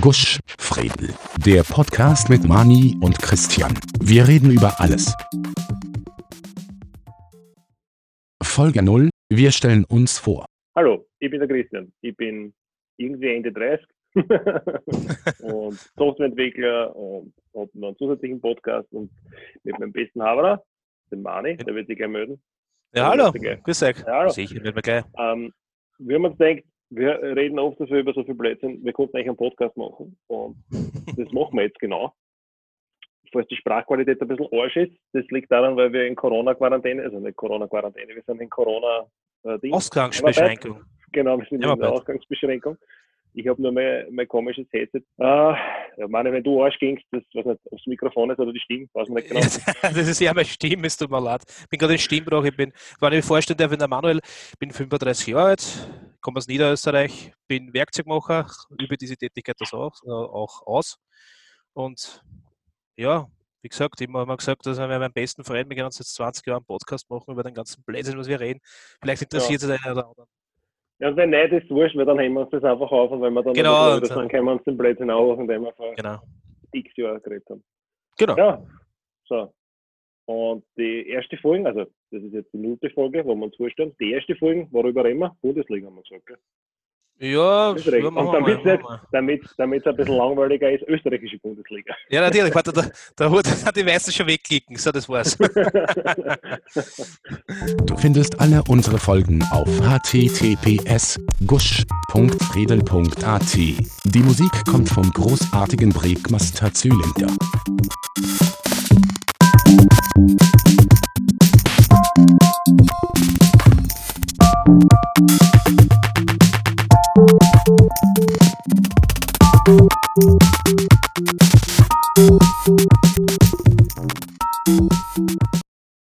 Gusch, Fredel. Der Podcast mit Mani und Christian. Wir reden über alles. Folge 0. Wir stellen uns vor. Hallo, ich bin der Christian. Ich bin irgendwie Ende 30 und Softwareentwickler und habe noch einen zusätzlichen Podcast und mit meinem besten Haberer, dem Mani, der wird sich gerne melden. Ja, hallo, grüß euch. Ja, hallo. Sicher, wird mir gleich. Ähm, wir haben uns gedacht, wir reden oft dafür über so viel Blödsinn, wir konnten eigentlich einen Podcast machen und das machen wir jetzt genau. Falls die Sprachqualität ein bisschen arsch ist, das liegt daran, weil wir in Corona-Quarantäne, also nicht Corona-Quarantäne, wir sind in Corona-Ding. Ausgangsbeschränkung. Genau, wir sind in der. Ausgangsbeschränkung. Ich habe nur mein, mein komisches Headset. Äh, ja, meine, wenn du Arsch gingst, das weiß nicht, ob das Mikrofon ist oder die Stimme, weiß nicht genau. das ist ja meine Stimme, es tut mir leid. Ich bin gerade in Stimmbruch. Ich bin, wenn ich mir vorstellen darf, ich bin der Manuel, bin 35 Jahre alt, komme aus Niederösterreich, bin Werkzeugmacher, übe diese Tätigkeit das auch, äh, auch aus. Und ja, wie gesagt, ich habe mal gesagt, dass wir mit meinem besten Freund, wir können uns jetzt 20 Jahre einen Podcast machen über den ganzen Blödsinn, was wir reden. Vielleicht interessiert es einen oder anderen. Ja, und wenn nicht, ist wurscht, weil dann heben wir uns das einfach auf und wenn wir dann Genau, bisschen und dann können wir uns den Blödsinn aufmachen, den wir vor Genau. x Jahren geredet haben. Genau. Ja, so. Und die erste Folge, also das ist jetzt die nulte Folge, wo wir uns vorstellen, die erste Folge, worüber reden wir? Bundesliga haben wir gesagt. Gell? Ja, Das ist recht. ja, Und damit es damit, damit es ein bisschen langweiliger ist, österreichische Bundesliga. Ja, natürlich. Warte, da, da hat die meisten schon wegklicken. So, das war's. Du findest alle unsere Folgen auf https gusch.fredel.at. Die Musik kommt vom großartigen Breakmaster Zylinder. you